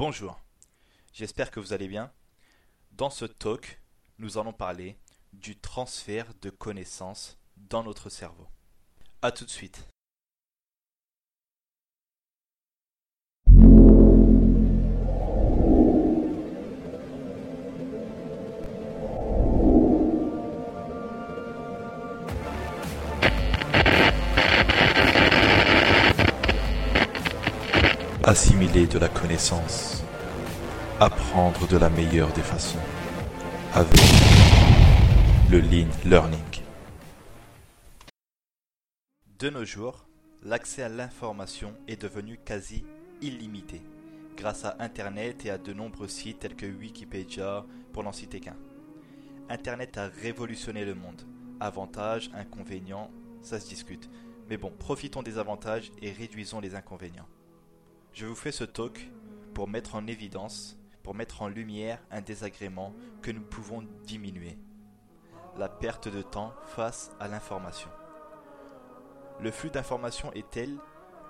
Bonjour, j'espère que vous allez bien. Dans ce talk, nous allons parler du transfert de connaissances dans notre cerveau. A tout de suite. Assimiler de la connaissance. Apprendre de la meilleure des façons. Avec le Lean Learning. De nos jours, l'accès à l'information est devenu quasi illimité grâce à Internet et à de nombreux sites tels que Wikipédia, pour n'en citer qu'un. Internet a révolutionné le monde. Avantages, inconvénients, ça se discute. Mais bon, profitons des avantages et réduisons les inconvénients. Je vous fais ce talk pour mettre en évidence, pour mettre en lumière un désagrément que nous pouvons diminuer. La perte de temps face à l'information. Le flux d'informations est tel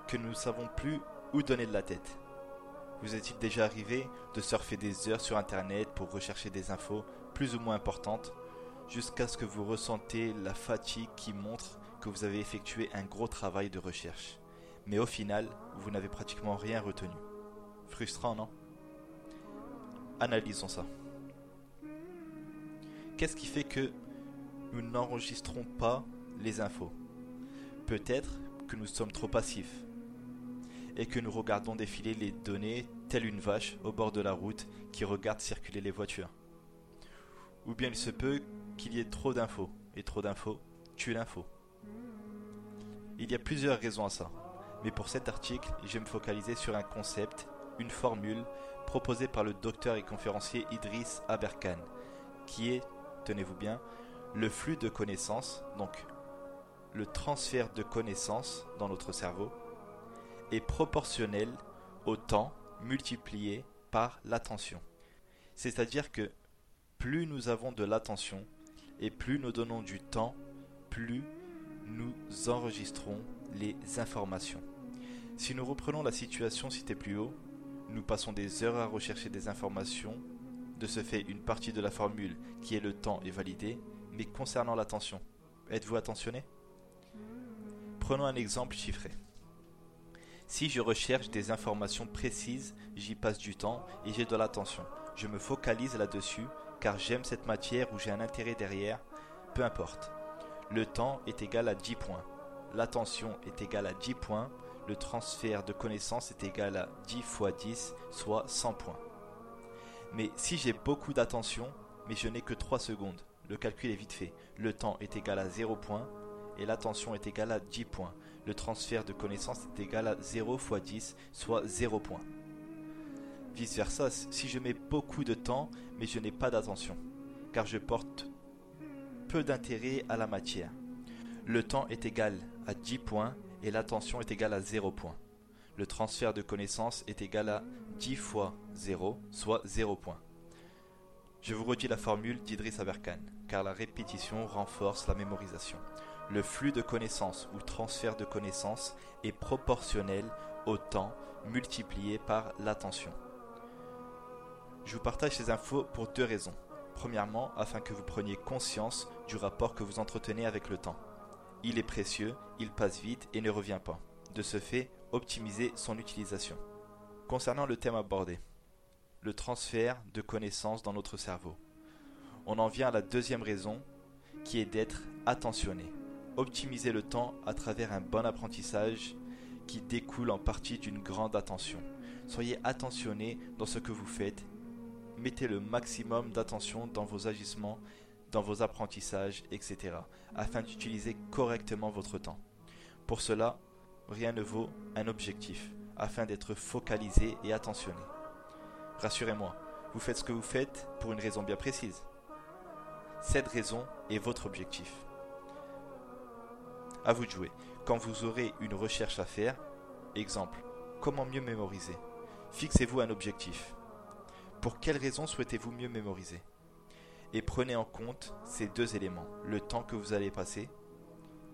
que nous ne savons plus où donner de la tête. Vous est-il déjà arrivé de surfer des heures sur Internet pour rechercher des infos plus ou moins importantes jusqu'à ce que vous ressentez la fatigue qui montre que vous avez effectué un gros travail de recherche? Mais au final, vous n'avez pratiquement rien retenu. Frustrant, non? Analysons ça. Qu'est-ce qui fait que nous n'enregistrons pas les infos? Peut-être que nous sommes trop passifs et que nous regardons défiler les données telle une vache au bord de la route qui regarde circuler les voitures. Ou bien il se peut qu'il y ait trop d'infos, et trop d'infos tue l'info. Il y a plusieurs raisons à ça mais pour cet article, je vais me focaliser sur un concept, une formule proposée par le docteur et conférencier Idriss Aberkan, qui est, tenez-vous bien, le flux de connaissances, donc le transfert de connaissances dans notre cerveau, est proportionnel au temps multiplié par l'attention. C'est-à-dire que plus nous avons de l'attention et plus nous donnons du temps, plus nous enregistrons les informations. Si nous reprenons la situation citée plus haut, nous passons des heures à rechercher des informations. De ce fait, une partie de la formule qui est le temps est validée, mais concernant l'attention, êtes-vous attentionné? Prenons un exemple chiffré. Si je recherche des informations précises, j'y passe du temps et j'ai de l'attention. Je me focalise là-dessus car j'aime cette matière ou j'ai un intérêt derrière, peu importe. Le temps est égal à 10 points. L'attention est égale à 10 points le transfert de connaissances est égal à 10 fois 10, soit 100 points. Mais si j'ai beaucoup d'attention, mais je n'ai que 3 secondes, le calcul est vite fait. Le temps est égal à 0 points et l'attention est égale à 10 points. Le transfert de connaissances est égal à 0 fois 10, soit 0 points. Vice versa, si je mets beaucoup de temps, mais je n'ai pas d'attention, car je porte peu d'intérêt à la matière. Le temps est égal à 10 points et l'attention est égale à 0 points. Le transfert de connaissances est égal à 10 fois 0, soit 0 points. Je vous redis la formule d'Idriss Aberkan, car la répétition renforce la mémorisation. Le flux de connaissances ou transfert de connaissances est proportionnel au temps multiplié par l'attention. Je vous partage ces infos pour deux raisons. Premièrement, afin que vous preniez conscience du rapport que vous entretenez avec le temps. Il est précieux, il passe vite et ne revient pas. De ce fait, optimisez son utilisation. Concernant le thème abordé, le transfert de connaissances dans notre cerveau. On en vient à la deuxième raison, qui est d'être attentionné. Optimisez le temps à travers un bon apprentissage qui découle en partie d'une grande attention. Soyez attentionné dans ce que vous faites. Mettez le maximum d'attention dans vos agissements dans vos apprentissages, etc., afin d'utiliser correctement votre temps. Pour cela, rien ne vaut un objectif, afin d'être focalisé et attentionné. Rassurez-moi, vous faites ce que vous faites pour une raison bien précise. Cette raison est votre objectif. À vous de jouer. Quand vous aurez une recherche à faire, exemple, comment mieux mémoriser? Fixez-vous un objectif. Pour quelle raison souhaitez-vous mieux mémoriser? Et prenez en compte ces deux éléments. Le temps que vous allez passer,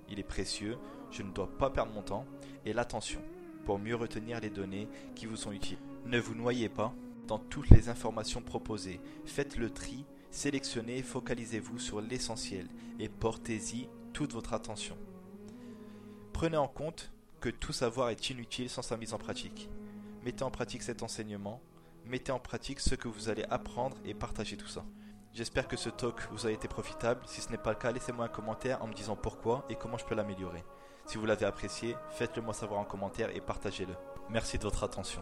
il est précieux, je ne dois pas perdre mon temps, et l'attention, pour mieux retenir les données qui vous sont utiles. Ne vous noyez pas dans toutes les informations proposées. Faites le tri, sélectionnez, focalisez-vous sur l'essentiel et portez-y toute votre attention. Prenez en compte que tout savoir est inutile sans sa mise en pratique. Mettez en pratique cet enseignement, mettez en pratique ce que vous allez apprendre et partagez tout ça. J'espère que ce talk vous a été profitable. Si ce n'est pas le cas, laissez-moi un commentaire en me disant pourquoi et comment je peux l'améliorer. Si vous l'avez apprécié, faites-le moi savoir en commentaire et partagez-le. Merci de votre attention.